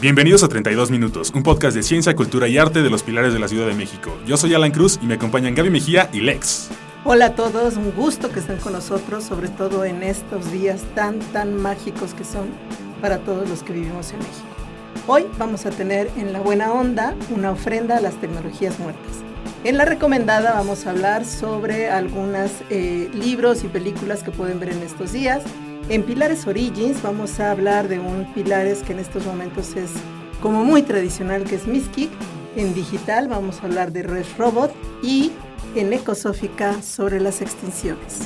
Bienvenidos a 32 Minutos, un podcast de ciencia, cultura y arte de los pilares de la Ciudad de México. Yo soy Alan Cruz y me acompañan Gaby Mejía y Lex. Hola a todos, un gusto que estén con nosotros, sobre todo en estos días tan, tan mágicos que son para todos los que vivimos en México. Hoy vamos a tener en La Buena Onda una ofrenda a las tecnologías muertas. En la recomendada vamos a hablar sobre algunos eh, libros y películas que pueden ver en estos días. En Pilares Origins vamos a hablar de un Pilares que en estos momentos es como muy tradicional, que es Miskik. En digital vamos a hablar de Red Robot y en Ecosófica sobre las extinciones.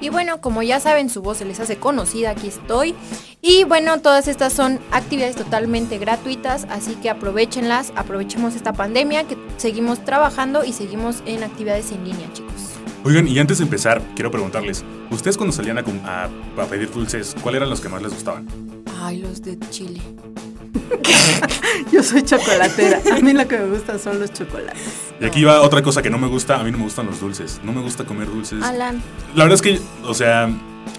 Y bueno, como ya saben, su voz se les hace conocida, aquí estoy. Y bueno, todas estas son actividades totalmente gratuitas, así que aprovechenlas, aprovechemos esta pandemia, que seguimos trabajando y seguimos en actividades en línea, chicos. Oigan, y antes de empezar, quiero preguntarles, ¿ustedes cuando salían a, a, a pedir dulces, cuáles eran los que más les gustaban? Ay, los de Chile. Yo soy chocolatera. A mí lo que me gustan son los chocolates. Y aquí va otra cosa que no me gusta. A mí no me gustan los dulces. No me gusta comer dulces. Alan. La verdad es que, o sea,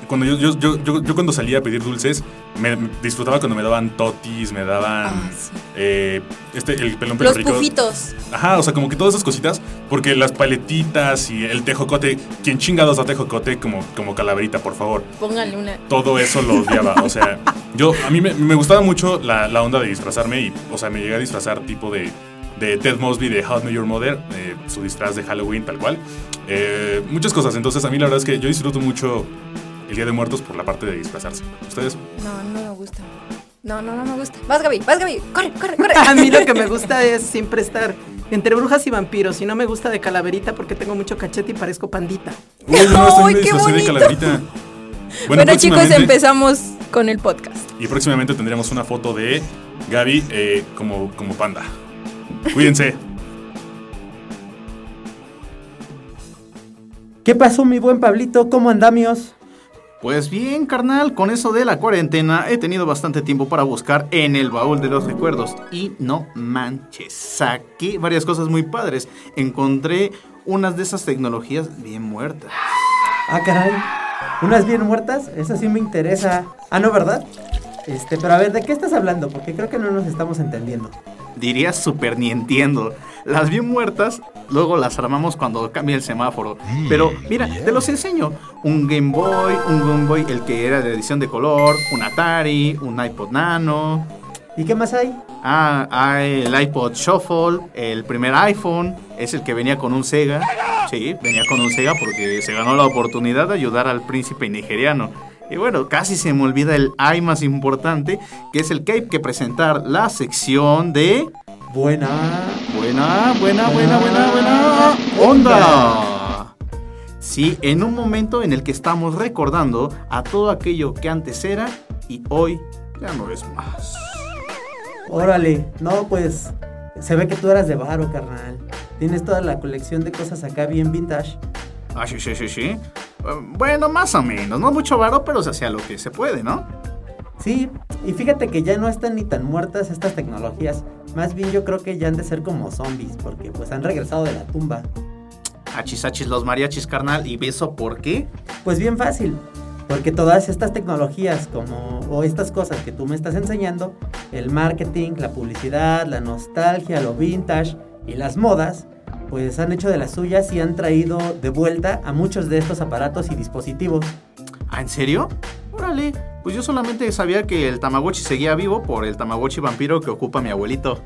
cuando yo, yo, yo, yo, cuando salía a pedir dulces, me, disfrutaba cuando me daban totis, me daban Ah, sí. eh, este, el pelón Los rico. pufitos. Ajá, o sea, como que todas esas cositas, porque las paletitas y el tejocote, quien chingados da tejocote como, como calaverita, por favor. Pónganle una. Todo eso lo odiaba, o sea, yo, a mí me, me gustaba mucho la, la onda de disfrazarme y, o sea, me llegué a disfrazar tipo de, de Ted Mosby de How I Met Your Mother, eh, su disfraz de Halloween, tal cual. Eh, muchas cosas, entonces a mí la verdad es que yo disfruto mucho el Día de Muertos por la parte de disfrazarse. ¿Ustedes? No, no me gusta. No, no, no me gusta. Vas, Gaby, vas, Gaby. Corre, corre, corre. A mí lo que me gusta es siempre estar entre brujas y vampiros. Y no me gusta de calaverita porque tengo mucho cachete y parezco pandita. Uy, no, hasta a mí ¡Ay, me qué de bonito! calaverita. Bueno, chicos, empezamos con el podcast. Y próximamente tendremos una foto de Gaby eh, como, como panda. Cuídense. ¿Qué pasó, mi buen Pablito? ¿Cómo andamios? Pues bien, carnal, con eso de la cuarentena he tenido bastante tiempo para buscar en el baúl de los recuerdos. Y no manches, saqué varias cosas muy padres. Encontré unas de esas tecnologías bien muertas. Ah, caray. ¿Unas bien muertas? Eso sí me interesa. Ah, no, ¿verdad? Este, pero a ver, ¿de qué estás hablando? Porque creo que no nos estamos entendiendo. Diría super ni entiendo. Las bien muertas, luego las armamos cuando cambia el semáforo. Pero mira, te los enseño. Un Game Boy, un Game Boy el que era de edición de color, un Atari, un iPod Nano, ¿Y qué más hay? Ah, hay el iPod Shuffle, el primer iPhone, es el que venía con un Sega. Sí, venía con un Sega porque se ganó la oportunidad de ayudar al príncipe nigeriano. Y bueno, casi se me olvida el I más importante, que es el que hay que presentar la sección de... Buena. Buena, buena, buena, buena, buena onda. Sí, en un momento en el que estamos recordando a todo aquello que antes era y hoy ya no es más. Órale. No, pues. Se ve que tú eras de varo, carnal. Tienes toda la colección de cosas acá bien vintage. Ah, sí, sí, sí, sí. Eh, Bueno, más o menos. No mucho varo, pero se hacía lo que se puede, ¿no? Sí, y fíjate que ya no están ni tan muertas estas tecnologías. Más bien yo creo que ya han de ser como zombies, porque pues han regresado de la tumba. Achis, achis, los mariachis, carnal. ¿Y eso por qué? Pues bien fácil, porque todas estas tecnologías como o estas cosas que tú me estás enseñando, el marketing, la publicidad, la nostalgia, lo vintage y las modas, pues han hecho de las suyas y han traído de vuelta a muchos de estos aparatos y dispositivos. ¿Ah, en serio? Órale. Pues yo solamente sabía que el Tamagotchi seguía vivo por el Tamagotchi vampiro que ocupa mi abuelito.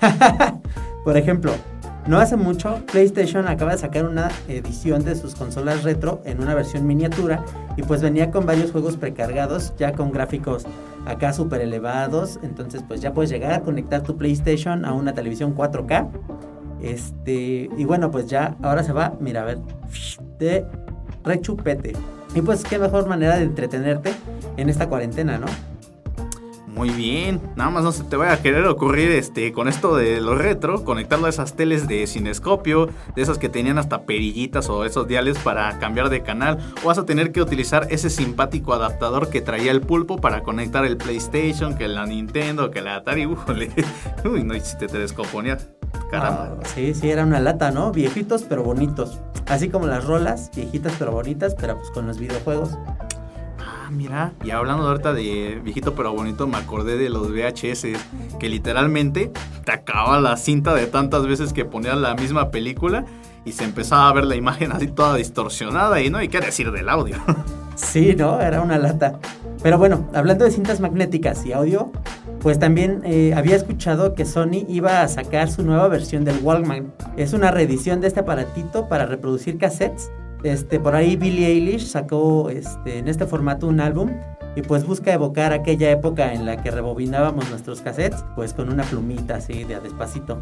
Por ejemplo, no hace mucho PlayStation acaba de sacar una edición de sus consolas retro en una versión miniatura y pues venía con varios juegos precargados ya con gráficos acá súper elevados, entonces pues ya puedes llegar a conectar tu PlayStation a una televisión 4K. Este, y bueno, pues ya ahora se va, mira, a ver, de rechupete. Y pues qué mejor manera de entretenerte en esta cuarentena, ¿no? Muy bien, nada más no se te vaya a querer ocurrir este con esto de lo retro, conectarlo a esas teles de cinescopio, de esas que tenían hasta perillitas o esos diales para cambiar de canal, o vas a tener que utilizar ese simpático adaptador que traía el pulpo para conectar el PlayStation, que la Nintendo, que la Atari. Uy, no, si te, te descomponías. Caramba. Ah, sí, sí, era una lata, ¿no? Viejitos pero bonitos. Así como las rolas, viejitas pero bonitas, pero pues con los videojuegos. mira. Y hablando ahorita de viejito pero bonito, me acordé de los VHS, que literalmente te acaba la cinta de tantas veces que ponían la misma película y se empezaba a ver la imagen así toda distorsionada y no hay qué decir del audio. Sí, ¿no? Era una lata. Pero bueno, hablando de cintas magnéticas y audio, pues también eh, había escuchado que Sony iba a sacar su nueva versión del Walkman. Es una reedición de este aparatito para reproducir cassettes. Este, por ahí Billie Eilish sacó este, en este formato un álbum y pues busca evocar aquella época en la que rebobinábamos nuestros cassettes, pues con una plumita así de a despacito.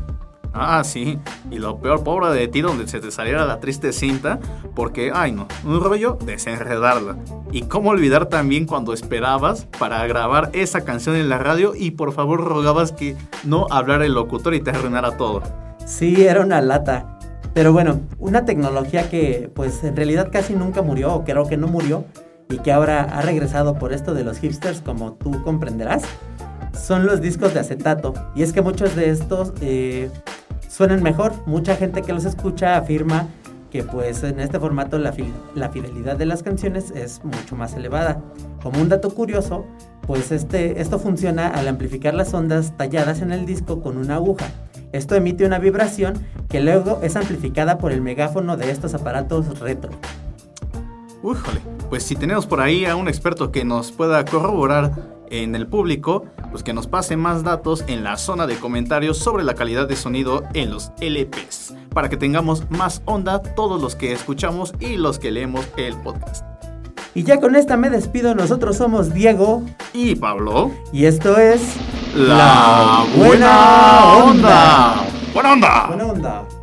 Ah, sí. Y lo peor, pobre de ti, donde se te saliera la triste cinta, porque, ay no, un rollo desenredarla. Y cómo olvidar también cuando esperabas para grabar esa canción en la radio y por favor rogabas que no hablara el locutor y te arruinara todo. Sí, era una lata. Pero bueno, una tecnología que pues en realidad casi nunca murió, o creo que no murió, y que ahora ha regresado por esto de los hipsters, como tú comprenderás, son los discos de acetato. Y es que muchos de estos eh, suenan mejor. Mucha gente que los escucha afirma que pues en este formato la, fidelidad de las canciones es mucho más elevada. Como un dato curioso, pues este, esto funciona al amplificar las ondas talladas en el disco con una aguja. Esto emite una vibración que luego es amplificada por el megáfono de estos aparatos retro. Újole, pues si tenemos por ahí a un experto que nos pueda corroborar en el público, pues que nos pase más datos en la zona de comentarios sobre la calidad de sonido en los LPs, para que tengamos más onda todos los que escuchamos y los que leemos el podcast. Y ya con esta me despido, nosotros somos Diego y Pablo. Y esto es La Buena Onda. Buena Onda. Buena Onda.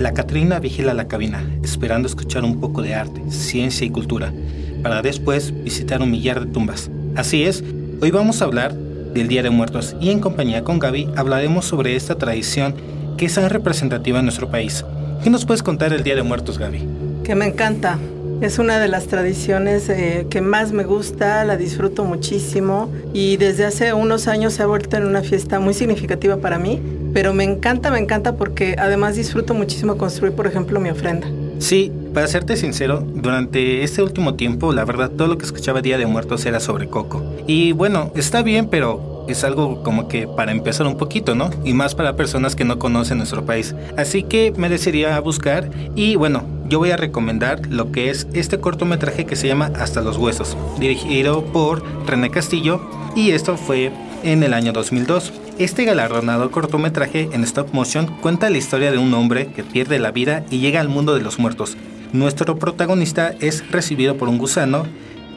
La Catrina vigila la cabina, esperando escuchar un poco de arte, ciencia y cultura, para después visitar un millar de tumbas. Así es, hoy vamos a hablar del Día de Muertos y en compañía con Gaby hablaremos sobre esta tradición que es tan representativa en nuestro país. ¿Qué nos puedes contar del Día de Muertos, Gaby? Que me encanta. Es una de las tradiciones eh, que más me gusta, la disfruto muchísimo y desde hace unos años se ha vuelto en una fiesta muy significativa para mí pero me encanta, me encanta porque además disfruto muchísimo construir, por ejemplo, mi ofrenda. Sí, para serte sincero, durante este último tiempo, la verdad, todo lo que escuchaba Día de Muertos era sobre Coco. Y bueno, está bien, pero es algo como que para empezar un poquito, ¿no? Y más para personas que no conocen nuestro país. Así que me decidí a buscar y bueno, yo voy a recomendar lo que es este cortometraje que se llama Hasta los Huesos, dirigido por René Castillo y esto fue en el año 2002. Este galardonado cortometraje en stop motion cuenta la historia de un hombre que pierde la vida y llega al mundo de los muertos. Nuestro protagonista es recibido por un gusano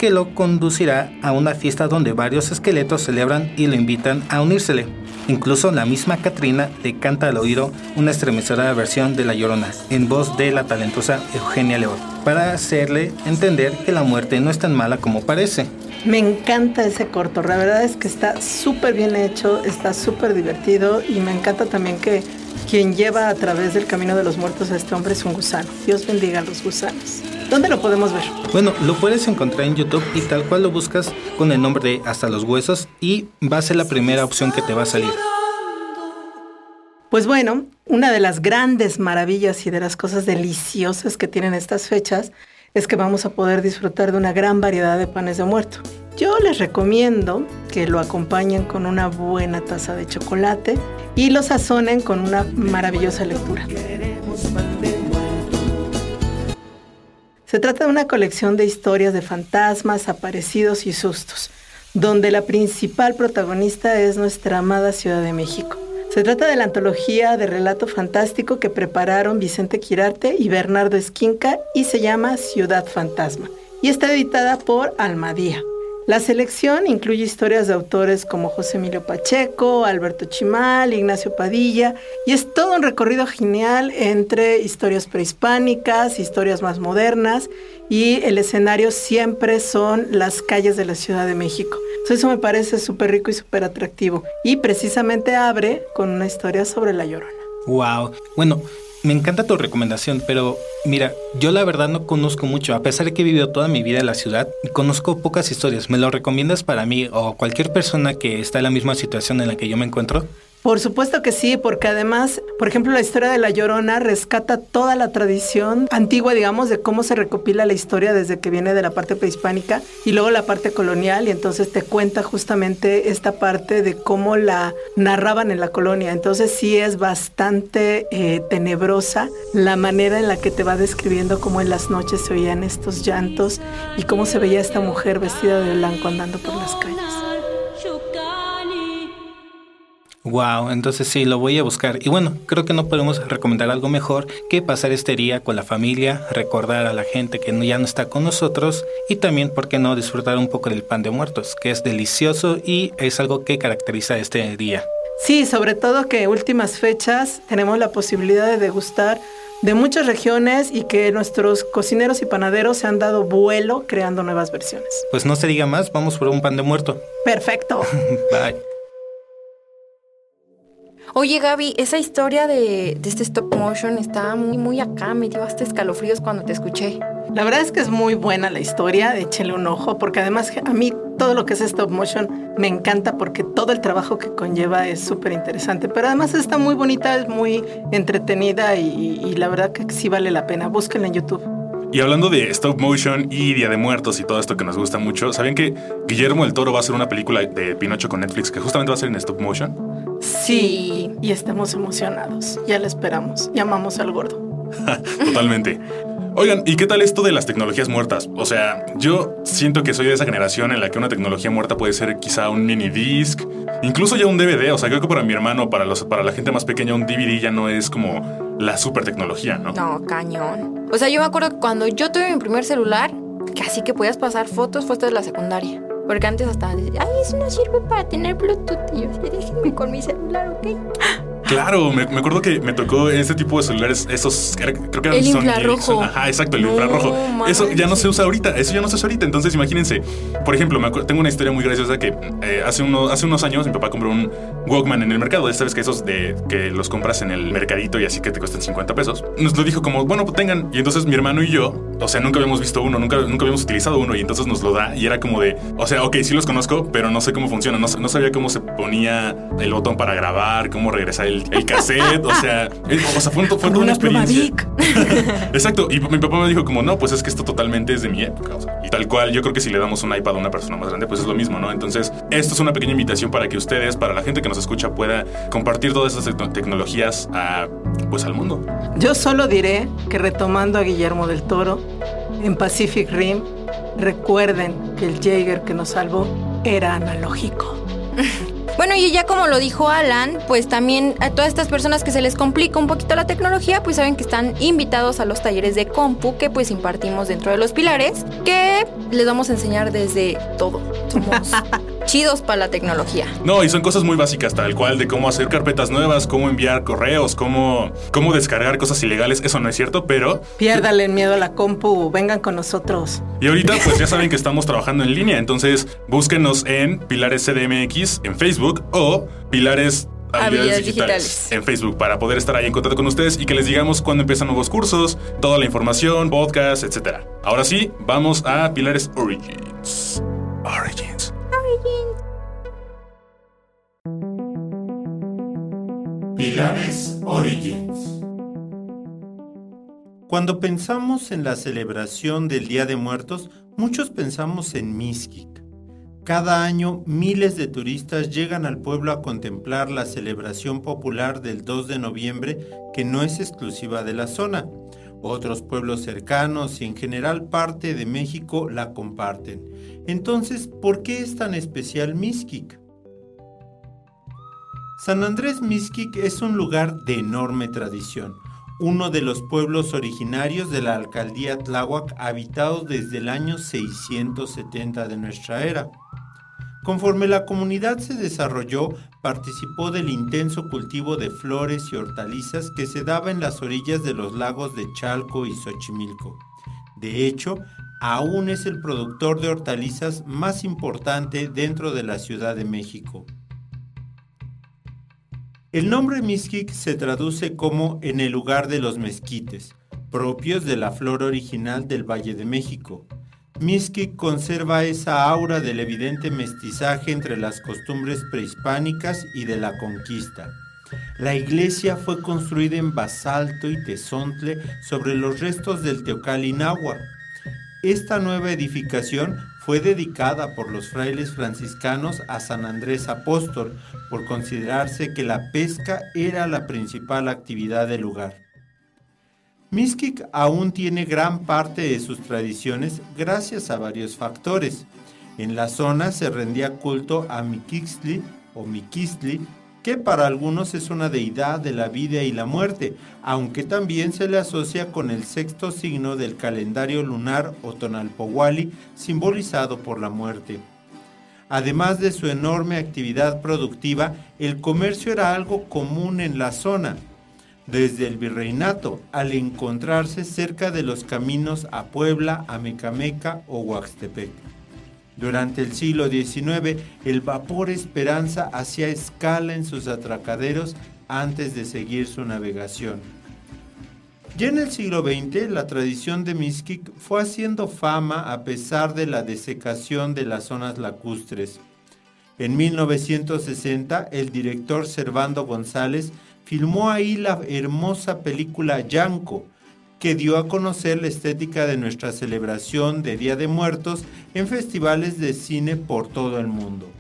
que lo conducirá a una fiesta donde varios esqueletos celebran y lo invitan a unírsele. Incluso la misma Katrina le canta al oído una estremecedora versión de La Llorona, en voz de la talentosa Eugenia León, para hacerle entender que la muerte no es tan mala como parece. Me encanta ese corto, la verdad es que está súper bien hecho, está súper divertido y me encanta también que quien lleva a través del camino de los muertos a este hombre es un gusano. Dios bendiga a los gusanos. ¿Dónde lo podemos ver? Bueno, lo puedes encontrar en YouTube y tal cual lo buscas con el nombre de Hasta los Huesos y va a ser la primera opción que te va a salir. Pues bueno, una de las grandes maravillas y de las cosas deliciosas que tienen estas fechas es que vamos a poder disfrutar de una gran variedad de panes de muerto. Yo les recomiendo que lo acompañen con una buena taza de chocolate y lo sazonen con una maravillosa lectura. Se trata de una colección de historias de fantasmas, aparecidos y sustos, donde la principal protagonista es nuestra amada Ciudad de México. Se trata de la antología de relato fantástico que prepararon Vicente Quirarte y Bernardo Esquinca y se llama Ciudad Fantasma y está editada por Almadía. La selección incluye historias de autores como José Emilio Pacheco, Alberto Chimal, Ignacio Padilla, y es todo un recorrido genial entre historias prehispánicas, historias más modernas, y el escenario siempre son las calles de la Ciudad de México. Entonces eso me parece súper rico y súper atractivo. Y precisamente abre con una historia sobre la llorona. Wow. Bueno, me encanta tu recomendación, pero mira, yo la verdad no conozco mucho, a pesar de que he vivido toda mi vida en la ciudad, conozco pocas historias. ¿Me lo recomiendas para mí o cualquier persona que está en la misma situación en la que yo me encuentro? Por supuesto que sí, porque además, por ejemplo, la historia de La Llorona rescata toda la tradición antigua, digamos, de cómo se recopila la historia desde que viene de la parte prehispánica y luego la parte colonial y entonces te cuenta justamente esta parte de cómo la narraban en la colonia. Entonces sí es bastante eh, tenebrosa la manera en la que te va describiendo cómo en las noches se oían estos llantos y cómo se veía esta mujer vestida de blanco andando por las calles. Wow, entonces sí, lo voy a buscar. Y bueno, creo que no podemos recomendar algo mejor que pasar este día con la familia, recordar a la gente que ya no está con nosotros y también, ¿por qué no disfrutar un poco del pan de muertos, que es delicioso y es algo que caracteriza este día? Sí, sobre todo que últimas fechas tenemos la posibilidad de degustar de muchas regiones y que nuestros cocineros y panaderos se han dado vuelo creando nuevas versiones. Pues no se diga más, vamos por un pan de muerto. Perfecto. Bye. Oye Gaby, esa historia de, este stop motion está muy, muy acá, me dio hasta escalofríos cuando te escuché. La verdad es que es muy buena la historia, échale un ojo, porque además a mí todo lo que es stop motion me encanta porque todo el trabajo que conlleva es súper interesante, pero además está muy bonita, es muy entretenida y, y la verdad que sí vale la pena, búsquenla en YouTube. Y hablando de stop motion y Día de Muertos y todo esto que nos gusta mucho, ¿sabían que Guillermo el Toro va a hacer una película de Pinocho con Netflix que justamente va a ser en stop motion? Sí, y estamos emocionados. Ya la esperamos. Llamamos al gordo. Totalmente. Oigan, ¿y qué tal esto de las tecnologías muertas? O sea, yo siento que soy de esa generación en la que una tecnología muerta puede ser quizá un mini disc, incluso ya un DVD. O sea, creo que para mi hermano, para, los, para la gente más pequeña, un DVD ya no es como la super tecnología, ¿no? No, cañón. O sea, yo me acuerdo que cuando yo tuve mi primer celular, casi que podías pasar fotos, fotos de la secundaria. Porque antes hasta ay, eso no sirve para tener Bluetooth. Y yo, déjenme con mi celular, ¿ok? Claro, me, me, acuerdo que me tocó este tipo de celulares, esos, creo que eran El infrarrojo. Ajá, exacto, el No, infrarrojo. Eso ya no se usa ahorita, eso ya no se usa ahorita. Entonces, imagínense, por ejemplo, me acuerdo- tengo una historia muy graciosa que eh, hace, uno, hace unos años mi papá compró un Walkman en el mercado. Esta vez que esos de que los compras en el mercadito y así que te cuestan 50 pesos. Nos lo dijo como, bueno, pues tengan. Y entonces mi hermano y yo, o sea, nunca habíamos visto uno, nunca, nunca habíamos utilizado uno y entonces nos lo da y era como de, o sea, ok, sí los conozco, pero no sé cómo funciona. No, no sabía cómo se ponía el botón para grabar, cómo regresar el, el cassette. O sea, o sea, fue, fue Como toda una experiencia. Vic. Exacto, y mi papá me dijo como, no, pues es que esto totalmente es de mi época. o sea, y tal cual, yo creo que si le damos un iPad a una persona más grande, pues es lo mismo, ¿no? Entonces, esto es una pequeña invitación para que ustedes, para la gente que nos escucha, pueda compartir todas esas tecno- tecnologías a, pues al mundo. Yo solo diré que retomando a Guillermo del Toro, en Pacific Rim, recuerden que el Jaeger que nos salvó era analógico. Bueno, y ya como lo dijo Alan, pues también a todas estas personas que se les complica un poquito la tecnología, pues saben que están invitados a los talleres de compu que pues impartimos dentro de los pilares, que les vamos a enseñar desde todo. Somos chidos para la tecnología. No, y son cosas muy básicas, tal cual, de cómo hacer carpetas nuevas, cómo enviar correos, cómo, cómo descargar cosas ilegales. Eso no es cierto, pero Piérdale el miedo a la compu, vengan con nosotros. Y ahorita pues ya saben que estamos trabajando en línea, entonces búsquenos en Pilares CDMX en Facebook o Pilares Habilidades Habilidades digitales, digitales. en Facebook para poder estar ahí en contacto con ustedes y que les digamos cuándo empiezan nuevos cursos, toda la información, podcast, etc. Ahora sí, vamos a Pilares Origins. Origins. Cuando pensamos en la celebración del Día de Muertos, muchos pensamos en Mixquic. Cada año miles de turistas llegan al pueblo a contemplar la celebración popular del 2 de noviembre que no es exclusiva de la zona. Otros pueblos cercanos y en general parte de México la comparten. Entonces, ¿por qué es tan especial Mixquic? San Andrés Mixquic es un lugar de enorme tradición, uno de los pueblos originarios de la alcaldía Tláhuac habitados desde el año 670 de nuestra era. Conforme la comunidad se desarrolló, participó del intenso cultivo de flores y hortalizas que se daba en las orillas de los lagos de Chalco y Xochimilco. De hecho, aún es el productor de hortalizas más importante dentro de la Ciudad de México. El nombre Mixquic se traduce como en el lugar de los mezquites, propios de la flor original del Valle de México. Miskik conserva esa aura del evidente mestizaje entre las costumbres prehispánicas y de la conquista. La iglesia fue construida en basalto y tesontle sobre los restos del Teocalinagua. Esta nueva edificación fue dedicada por los frailes franciscanos a San Andrés Apóstol por considerarse que la pesca era la principal actividad del lugar. Mixquic aún tiene gran parte de sus tradiciones gracias a varios factores. En la zona se rendía culto a Miquixli o Miquistli, que para algunos es una deidad de la vida y la muerte, aunque también se le asocia con el sexto signo del calendario lunar o simbolizado por la muerte. Además de su enorme actividad productiva, el comercio era algo común en la zona, desde el virreinato al encontrarse cerca de los caminos a Puebla, a Mecameca o Huaxtepec. Durante el siglo XIX, el vapor Esperanza hacía escala en sus atracaderos antes de seguir su navegación. Ya en el siglo XX, la tradición de Mixquic fue haciendo fama a pesar de la desecación de las zonas lacustres. En 1960, el director Servando González filmó ahí la hermosa película Yanco, que dio a conocer la estética de nuestra celebración de Día de Muertos en festivales de cine por todo el mundo.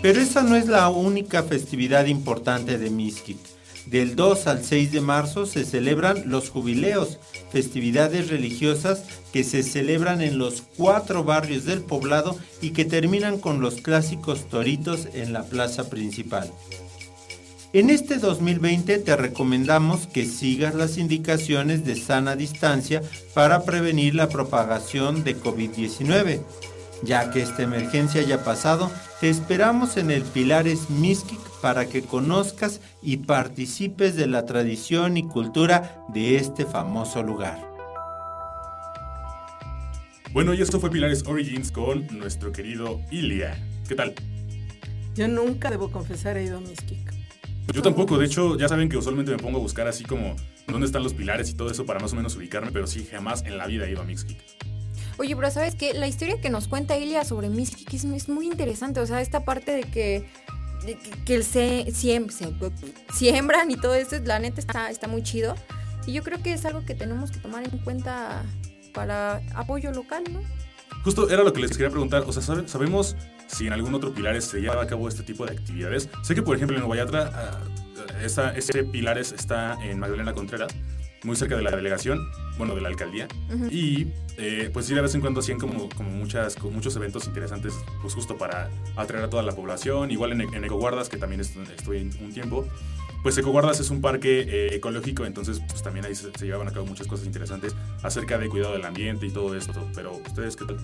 Pero esa no es la única festividad importante de Mixquic. Del 2 al 6 de marzo se celebran los jubileos, festividades religiosas que se celebran en los cuatro barrios del poblado y que terminan con los clásicos toritos en la plaza principal. En este 2020 te recomendamos que sigas las indicaciones de sana distancia para prevenir la propagación de COVID-19. Ya que esta emergencia haya pasado, te esperamos en el Pilares Mixquic para que conozcas y participes de la tradición y cultura de este famoso lugar. Bueno, y esto fue Pilares Origins con nuestro querido Ilia. ¿Qué tal? Yo nunca, debo confesar, he ido a Mixquic. Yo tampoco, de hecho, ya saben que usualmente me pongo a buscar así como dónde están los pilares y todo eso para más o menos ubicarme, pero sí, jamás en la vida he ido a Mixquic. Oye, pero ¿sabes qué? La historia que nos cuenta Ilia sobre Mixquic es, es muy interesante. O sea, esta parte de que, que, que el se, siem- se- siembran y todo esto, la neta está, está muy chido. Y yo creo que es algo que tenemos que tomar en cuenta para apoyo local, ¿no? Justo era lo que les quería preguntar, o sea, ¿sabe- ¿sabemos si en algún otro Pilares se lleva a cabo este tipo de actividades? Sé que, por ejemplo, en Guayatra, ah, esa- ese Pilares está en Magdalena Contreras, muy cerca de la delegación, bueno, de la alcaldía, y eh, pues sí, de vez en cuando hacían como, como muchas, como muchos eventos interesantes, pues justo para atraer a toda la población, igual en, en Ecoguardas, que también est- estuve un tiempo, pues Ecoguardas es un parque eh, ecológico, entonces pues también ahí se, se llevaban a cabo muchas cosas interesantes acerca de cuidado del ambiente y todo esto, pero ustedes qué tal?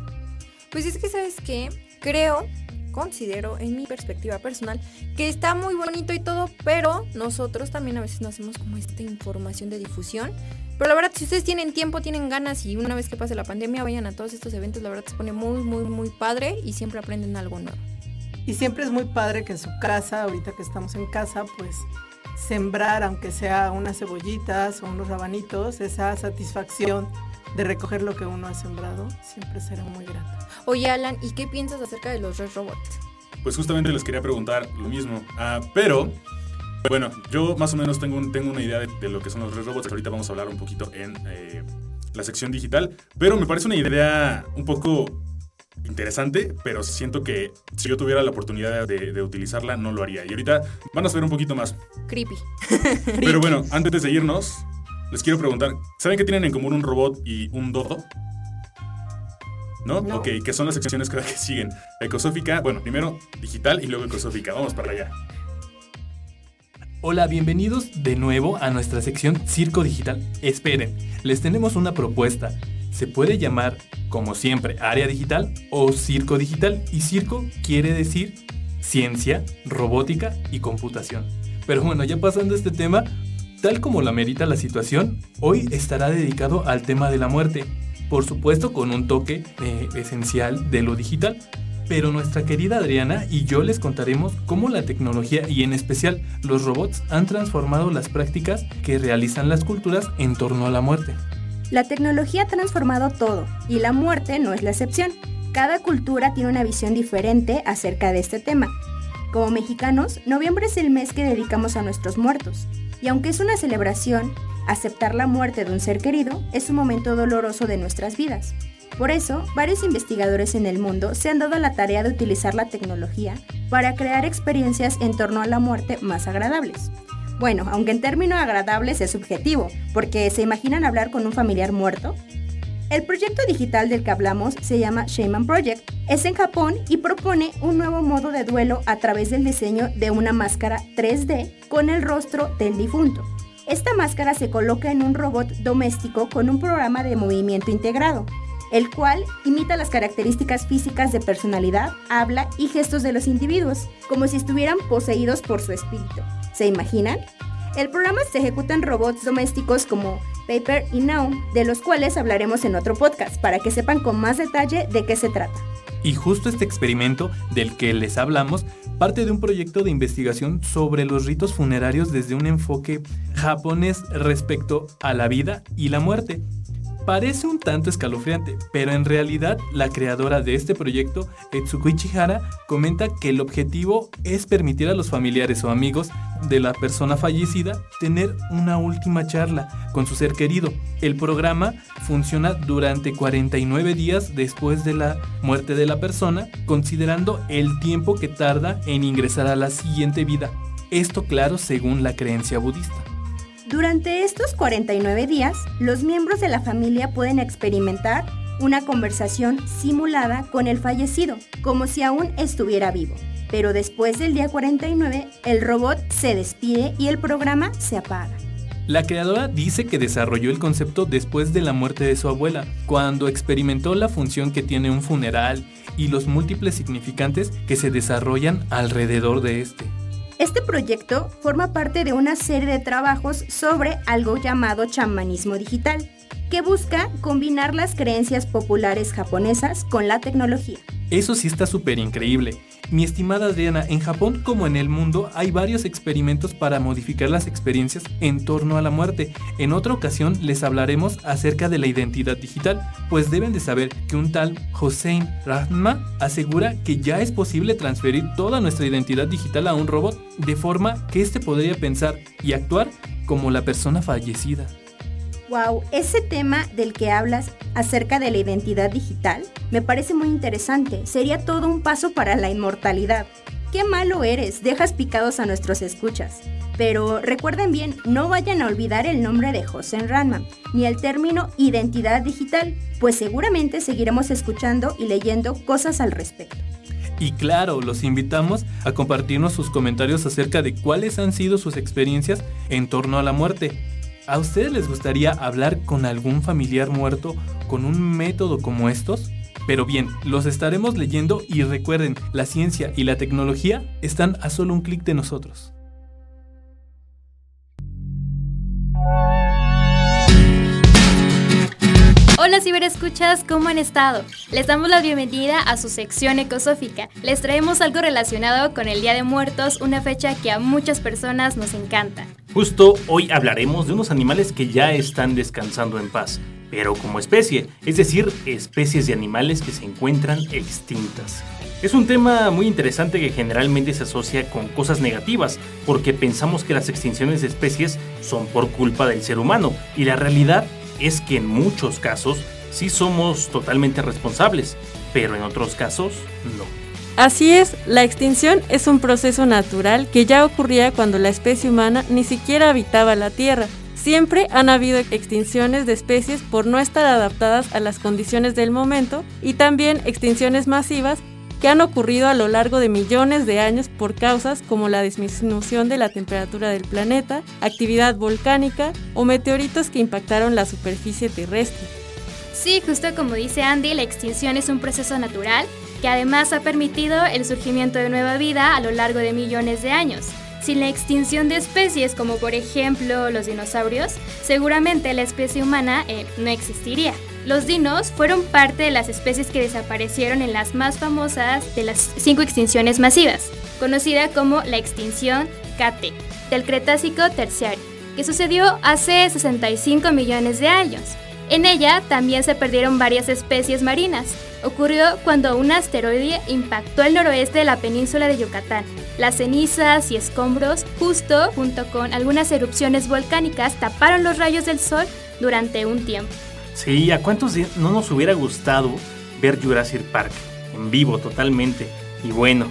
Pues es que, ¿sabes qué? Creo, considero, en mi perspectiva personal, que está muy bonito y todo, pero nosotros también a veces no hacemos como esta información de difusión. Pero la verdad, si ustedes tienen tiempo, tienen ganas y una vez que pase la pandemia vayan a todos estos eventos, la verdad se pone muy, muy, muy padre y siempre aprenden algo nuevo. Y siempre es muy padre que en su casa, ahorita que estamos en casa, pues sembrar, aunque sea unas cebollitas o unos rabanitos, esa satisfacción de recoger lo que uno ha sembrado, siempre será muy grata. Oye, Alan, ¿y qué piensas acerca de los Red Robots? Pues justamente les quería preguntar lo mismo. Ah, pero, bueno, yo más o menos tengo, un- tengo una idea de, de lo que son los Red Robots. Ahorita vamos a hablar un poquito en eh, la sección digital. Pero me parece una idea un poco interesante, pero siento que si yo tuviera la oportunidad de, de utilizarla, no lo haría. Y ahorita van a saber un poquito más. Creepy. Pero bueno, antes de irnos, les quiero preguntar, ¿saben qué tienen en común un robot y un dodo? ¿No? No. Ok, que son las secciones que, que siguen. Ecosófica, bueno, primero digital y luego ecosófica. Vamos para allá. Hola, bienvenidos de nuevo a nuestra sección Circo Digital. Esperen, les tenemos una propuesta. Se puede llamar, como siempre, área digital o circo digital. Y circo quiere decir ciencia, robótica y computación. Pero bueno, ya pasando a este tema, tal como lo amerita la situación, hoy estará dedicado al tema de la muerte. Por supuesto con un toque eh, esencial de lo digital. Pero nuestra querida Adriana y yo les contaremos cómo la tecnología y en especial los robots han transformado las prácticas que realizan las culturas en torno a la muerte. La tecnología ha transformado todo y la muerte no es la excepción. Cada cultura tiene una visión diferente acerca de este tema. Como mexicanos, noviembre es el mes que dedicamos a nuestros muertos. Y aunque es una celebración, aceptar la muerte de un ser querido es un momento doloroso de nuestras vidas. Por eso, varios investigadores en el mundo se han dado la tarea de utilizar la tecnología para crear experiencias en torno a la muerte más agradables. Bueno, aunque en términos agradables es subjetivo, porque ¿se imaginan hablar con un familiar muerto? El proyecto digital del que hablamos se llama Shaman Project. Es en Japón y propone un nuevo modo de duelo a través del diseño de una máscara 3D con el rostro del difunto. Esta máscara se coloca en un robot doméstico con un programa de movimiento integrado, el cual imita las características físicas de personalidad, habla y gestos de los individuos, como si estuvieran poseídos por su espíritu. ¿Se imaginan? El programa se ejecuta en robots domésticos como Paper y Now, de los cuales hablaremos en otro podcast, para que sepan con más detalle de qué se trata. Y justo este experimento del que les hablamos parte de un proyecto de investigación sobre los ritos funerarios desde un enfoque japonés respecto a la vida y la muerte. Parece un tanto escalofriante, pero en realidad la creadora de este proyecto, Etsuko Ichihara, comenta que el objetivo es permitir a los familiares o amigos de la persona fallecida tener una última charla con su ser querido. El programa funciona durante 49 días después de la muerte de la persona, considerando el tiempo que tarda en ingresar a la siguiente vida. Esto claro según la creencia budista. Durante estos 49 días, los miembros de la familia pueden experimentar una conversación simulada con el fallecido, como si aún estuviera vivo. Pero después del día 49, el robot se despide y el programa se apaga. La creadora dice que desarrolló el concepto después de la muerte de su abuela, cuando experimentó la función que tiene un funeral y los múltiples significantes que se desarrollan alrededor de este. Este proyecto forma parte de una serie de trabajos sobre algo llamado chamanismo digital, que busca combinar las creencias populares japonesas con la tecnología. Eso sí está súper increíble. Mi estimada Adriana, en Japón como en el mundo hay varios experimentos para modificar las experiencias en torno a la muerte. En otra ocasión les hablaremos acerca de la identidad digital, pues deben de saber que un tal Hossein Rahma asegura que ya es posible transferir toda nuestra identidad digital a un robot, de forma que éste podría pensar y actuar como la persona fallecida. Wow, ese tema del que hablas acerca de la identidad digital me parece muy interesante. Sería todo un paso para la inmortalidad. Qué malo eres, dejas picados a nuestros escuchas. Pero recuerden bien, no vayan a olvidar el nombre de José Ranman, ni el término identidad digital, pues seguramente seguiremos escuchando y leyendo cosas al respecto. Y claro, los invitamos a compartirnos sus comentarios acerca de cuáles han sido sus experiencias en torno a la muerte. ¿A ustedes les gustaría hablar con algún familiar muerto con un método como estos? Pero bien, los estaremos leyendo y recuerden, la ciencia y la tecnología están a solo un clic de nosotros. Hola ciberescuchas, ¿cómo han estado? Les damos la bienvenida a su sección ecosófica. Les traemos algo relacionado con el Día de Muertos, una fecha que a muchas personas nos encanta. Justo hoy hablaremos de unos animales que ya están descansando en paz, pero como especie, es decir, especies de animales que se encuentran extintas. Es un tema muy interesante que generalmente se asocia con cosas negativas, porque pensamos que las extinciones de especies son por culpa del ser humano, y la realidad es que en muchos casos sí somos totalmente responsables, pero en otros casos no. Así es, la extinción es un proceso natural que ya ocurría cuando la especie humana ni siquiera habitaba la Tierra. Siempre han habido extinciones de especies por no estar adaptadas a las condiciones del momento y también extinciones masivas que han ocurrido a lo largo de millones de años por causas como la disminución de la temperatura del planeta, actividad volcánica o meteoritos que impactaron la superficie terrestre. Sí, justo como dice Andy, la extinción es un proceso natural que además ha permitido el surgimiento de nueva vida a lo largo de millones de años. Sin la extinción de especies como por ejemplo los dinosaurios, seguramente la especie humana eh, no existiría. Los dinos fueron parte de las especies que desaparecieron en las más famosas de las cinco extinciones masivas, conocida como la extinción KT, del Cretácico terciario, que sucedió hace 65 millones de años. En ella también se perdieron varias especies marinas. Ocurrió cuando un asteroide impactó el noroeste de la península de Yucatán. Las cenizas y escombros, justo junto con algunas erupciones volcánicas, taparon los rayos del sol durante un tiempo. Sí, ¿a cuántos no nos hubiera gustado ver Jurassic Park en vivo totalmente? Y bueno,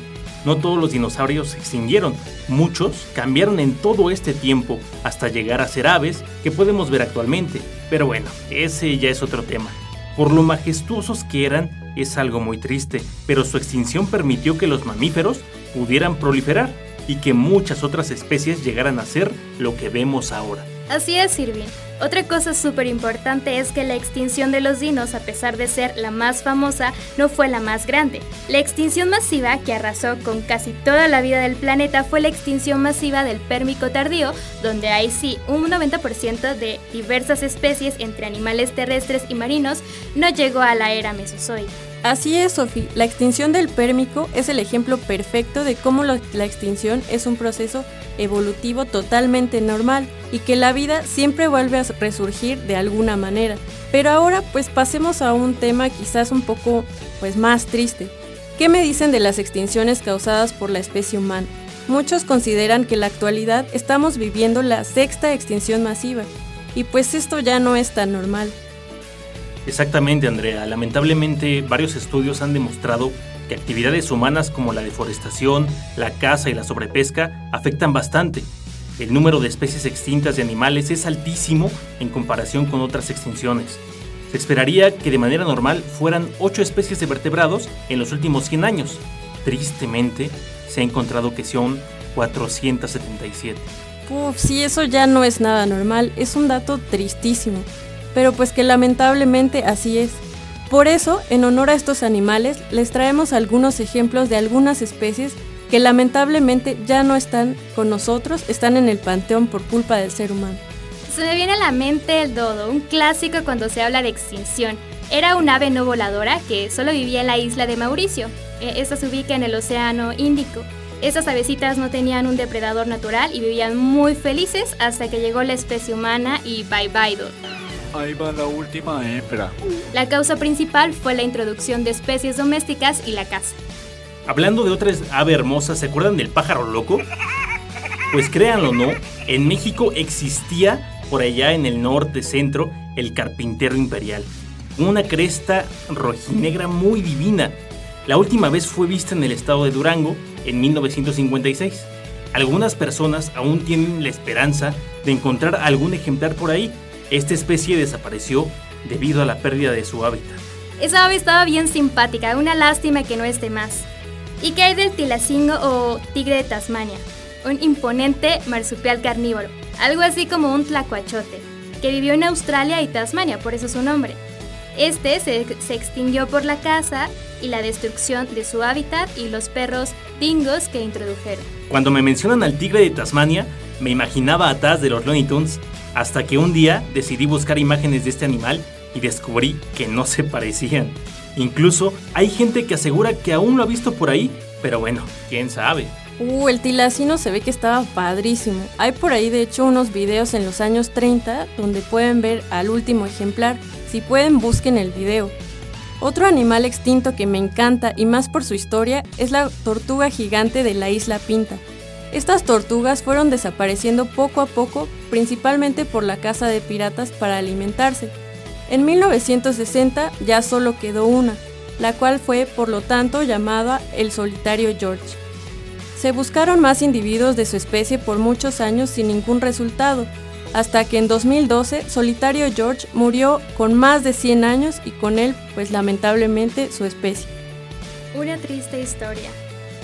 no todos los dinosaurios se extinguieron, muchos cambiaron en todo este tiempo hasta llegar a ser aves que podemos ver actualmente. Pero bueno, ese ya es otro tema. Por lo majestuosos que eran, es algo muy triste, pero su extinción permitió que los mamíferos pudieran proliferar y que muchas otras especies llegaran a ser lo que vemos ahora. Así es, Irving. Otra cosa súper importante es que la extinción de los dinos, a pesar de ser la más famosa, no fue la más grande. La extinción masiva, que arrasó con casi toda la vida del planeta, fue la extinción masiva del Pérmico tardío, donde hay sí un 90% de diversas especies entre animales terrestres y marinos no llegó a la era mesozoica. Así es, Sophie. La extinción del pérmico es el ejemplo perfecto de cómo la extinción es un proceso evolutivo totalmente normal y que la vida siempre vuelve a resurgir de alguna manera. Pero ahora pues pasemos a un tema quizás un poco pues más triste. ¿Qué me dicen de las extinciones causadas por la especie humana? Muchos consideran que en la actualidad estamos viviendo la sexta extinción masiva y pues esto ya no es tan normal. Exactamente, Andrea. Lamentablemente varios estudios han demostrado que actividades humanas como la deforestación, la caza y la sobrepesca afectan bastante. El número de especies extintas de animales es altísimo en comparación con otras extinciones. Se esperaría que de manera normal fueran 8 especies de vertebrados en los últimos 100 años. Tristemente, se ha encontrado que son 477. Uf, sí, eso ya no es nada normal, es un dato tristísimo, pero pues que lamentablemente así es. Por eso, en honor a estos animales, les traemos algunos ejemplos de algunas especies que lamentablemente ya no están con nosotros, están en el panteón por culpa del ser humano. Se me viene a la mente el dodo, un clásico cuando se habla de extinción. Era un ave no voladora que solo vivía en la isla de Mauricio. E, esta se ubica en el Océano Índico. Estas avecitas no tenían un depredador natural y vivían muy felices hasta que llegó la especie humana y bye bye dodo. Ahí va la última hembra. La causa principal fue la introducción de especies domésticas y la caza. Hablando de otras ave hermosas, ¿se acuerdan del pájaro loco? Pues créanlo o no, en México existía por allá en el norte centro el carpintero imperial. Una cresta rojinegra muy divina. La última vez fue vista en el estado de Durango en 1956. Algunas personas aún tienen la esperanza de encontrar algún ejemplar por ahí, esta especie desapareció debido a la pérdida de su hábitat. Esa ave estaba bien simpática, una lástima que no esté más. ¿Y qué hay del tilacingo o tigre de Tasmania? Un imponente marsupial carnívoro, algo así como un tlacuachote, que vivió en Australia y Tasmania, por eso su nombre. Este se, se extinguió por la caza y la destrucción de su hábitat y los perros dingos que introdujeron. Cuando me mencionan al tigre de Tasmania, me imaginaba a Taz de los Looney Tunes hasta que un día decidí buscar imágenes de este animal y descubrí que no se parecían. Incluso hay gente que asegura que aún lo ha visto por ahí, pero bueno, quién sabe. Uh, el tilacino se ve que estaba padrísimo. Hay por ahí de hecho unos videos en los años 30 donde pueden ver al último ejemplar. Si pueden, busquen el video. Otro animal extinto que me encanta y más por su historia es la tortuga gigante de la isla Pinta. Estas tortugas fueron desapareciendo poco a poco, principalmente por la caza de piratas para alimentarse. En 1960 ya solo quedó una, la cual fue por lo tanto llamada el solitario George. Se buscaron más individuos de su especie por muchos años sin ningún resultado, hasta que en 2012 Solitario George murió con más de 100 años y con él, pues lamentablemente, su especie. Una triste historia.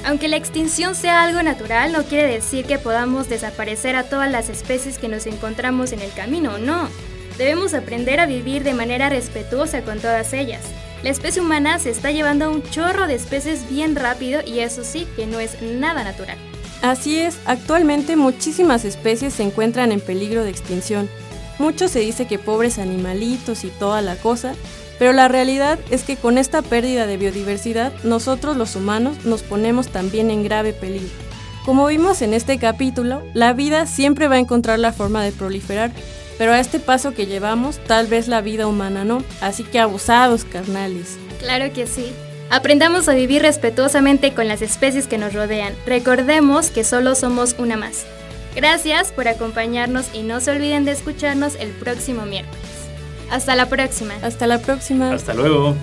Aunque la extinción sea algo natural, no quiere decir que podamos desaparecer a todas las especies que nos encontramos en el camino, no. Debemos aprender a vivir de manera respetuosa con todas ellas. La especie humana se está llevando a un chorro de especies bien rápido y eso sí que no es nada natural. Así es, actualmente muchísimas especies se encuentran en peligro de extinción. Mucho se dice que pobres animalitos y toda la cosa, pero la realidad es que con esta pérdida de biodiversidad, nosotros los humanos nos ponemos también en grave peligro. Como vimos en este capítulo, la vida siempre va a encontrar la forma de proliferar, pero a este paso que llevamos, tal vez la vida humana no. Así que abusados, carnales. Claro que sí. Aprendamos a vivir respetuosamente con las especies que nos rodean. Recordemos que solo somos una más. Gracias por acompañarnos y no se olviden de escucharnos el próximo miércoles. Hasta la próxima. Hasta la próxima. Hasta luego.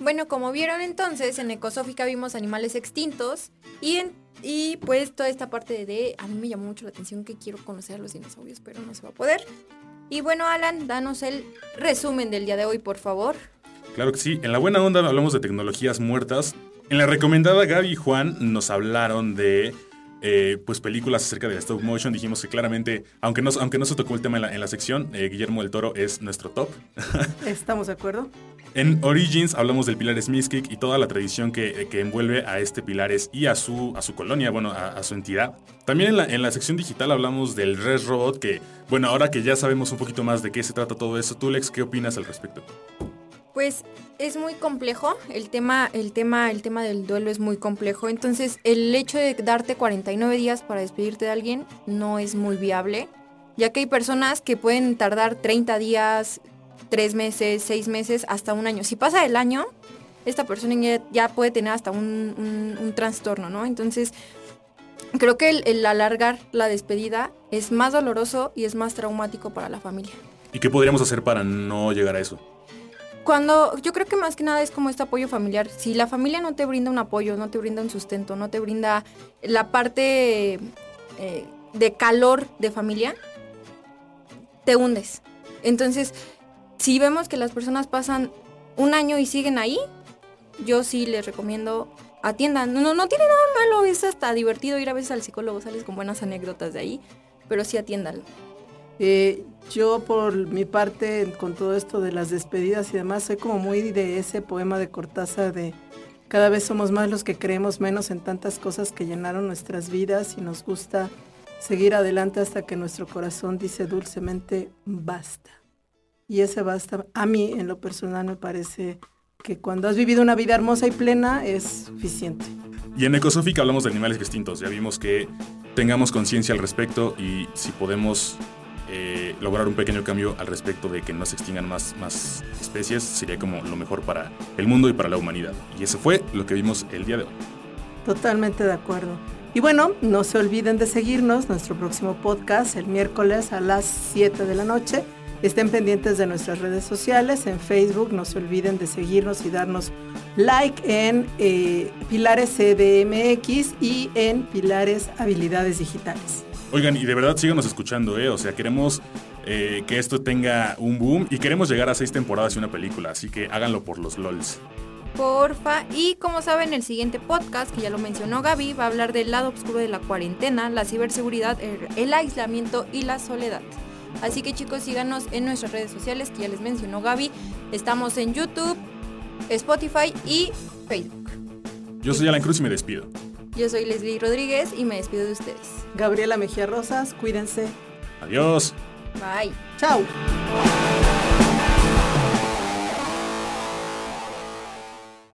Bueno, como vieron entonces, en Ecosófica vimos animales extintos y, en- y pues toda esta parte de... A mí me llamó mucho la atención que quiero conocer a los dinosaurios, pero no se va a poder. Y bueno, Alan, danos el resumen del día de hoy, por favor. Claro que sí. En la buena onda hablamos de tecnologías muertas. En la recomendada, Gaby y Juan nos hablaron de eh, pues películas acerca del stop motion. Dijimos que claramente, aunque no, aunque no se tocó el tema en la, en la sección, eh, Guillermo del Toro es nuestro top. ¿Estamos de acuerdo? En Origins hablamos del Pilares Mizkik y toda la tradición que, que envuelve a este Pilares y a su, a su colonia, bueno, a, a su entidad. También en la, en la sección digital hablamos del Res Robot, que, bueno, ahora que ya sabemos un poquito más de qué se trata todo eso, tú, Lex, ¿qué opinas al respecto? Pues es muy complejo, el tema, el tema, el tema del duelo es muy complejo. Entonces, el hecho de darte 49 días para despedirte de alguien no es muy viable, ya que hay personas que pueden tardar 30 días, 3 meses, 6 meses, hasta un año. Si pasa el año, esta persona ya, puede tener hasta un, trastorno, ¿no? Entonces, creo que el alargar la despedida es más doloroso y es más traumático para la familia. ¿Y qué podríamos hacer para no llegar a eso? Cuando yo creo que más que nada es como este apoyo familiar. Si la familia no te brinda un apoyo, no te brinda un sustento, no te brinda la parte eh, de calor de familia, te hundes. Entonces, si vemos que las personas pasan un año y siguen ahí, yo sí les recomiendo atiendan. No, no tiene nada malo, es hasta divertido ir a veces al psicólogo, sales con buenas anécdotas de ahí, pero sí atiéndanlo. Eh, yo por mi parte, con todo esto de las despedidas y demás, soy como muy de ese poema de Cortázar de cada vez somos más los que creemos menos en tantas cosas que llenaron nuestras vidas y nos gusta seguir adelante hasta que nuestro corazón dice dulcemente basta. Y ese basta, a mí en lo personal me parece que cuando has vivido una vida hermosa y plena es suficiente. Y en Ecosófica hablamos de animales extintos. Ya vimos que tengamos conciencia al respecto y si podemos eh, lograr un pequeño cambio al respecto de que no se extingan más, más especies, sería como lo mejor para el mundo y para la humanidad. Y eso fue lo que vimos el día de hoy. Totalmente de acuerdo. Y bueno, no se olviden de seguirnos nuestro próximo podcast el miércoles a las 7 de la noche. Estén pendientes de nuestras redes sociales, en Facebook, no se olviden de seguirnos y darnos like en eh, Pilares CDMX y en Pilares Habilidades Digitales. Oigan, y de verdad síganos escuchando, ¿eh? O sea, queremos eh, que esto tenga un boom y queremos llegar a seis temporadas y una película, así que háganlo por los LOLs. Porfa. Y como saben, el siguiente podcast, que ya lo mencionó Gaby, va a hablar del lado oscuro de la cuarentena, la ciberseguridad, el, el aislamiento y la soledad. Así que chicos, síganos en nuestras redes sociales, que ya les mencionó Gaby. Estamos en YouTube, Spotify y Facebook. Yo soy Alan Cruz y me despido. Yo soy Leslie Rodríguez y me despido de ustedes. Gabriela Mejía Rosas, cuídense. Adiós. Bye. Chao.